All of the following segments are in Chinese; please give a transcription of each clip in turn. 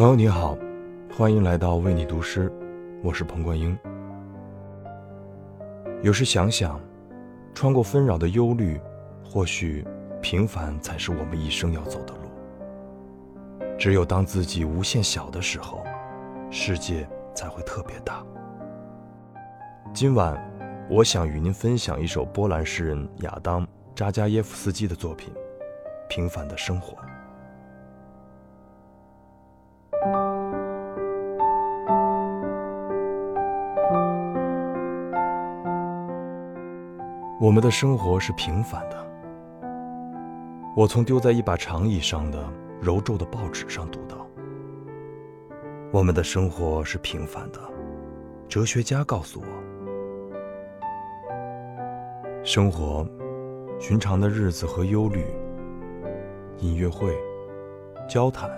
朋友你好，欢迎来到为你读诗，我是彭冠英。有时想想，穿过纷扰的忧虑，或许平凡才是我们一生要走的路。只有当自己无限小的时候，世界才会特别大。今晚，我想与您分享一首波兰诗人亚当·扎加耶夫斯基的作品《平凡的生活》。我们的生活是平凡的。我从丢在一把长椅上的揉皱的报纸上读到：我们的生活是平凡的。哲学家告诉我，生活，寻常的日子和忧虑，音乐会，交谈，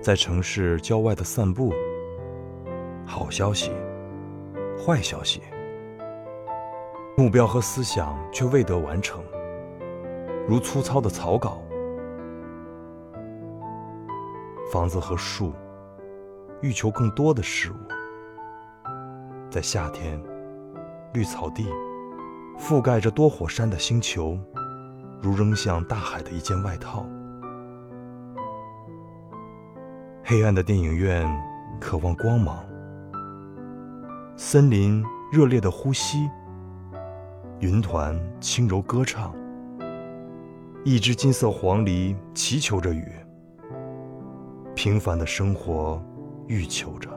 在城市郊外的散步，好消息，坏消息。目标和思想却未得完成，如粗糙的草稿。房子和树，欲求更多的事物。在夏天，绿草地覆盖着多火山的星球，如扔向大海的一件外套。黑暗的电影院渴望光芒，森林热烈的呼吸。云团轻柔歌唱，一只金色黄鹂祈求着雨。平凡的生活，欲求着。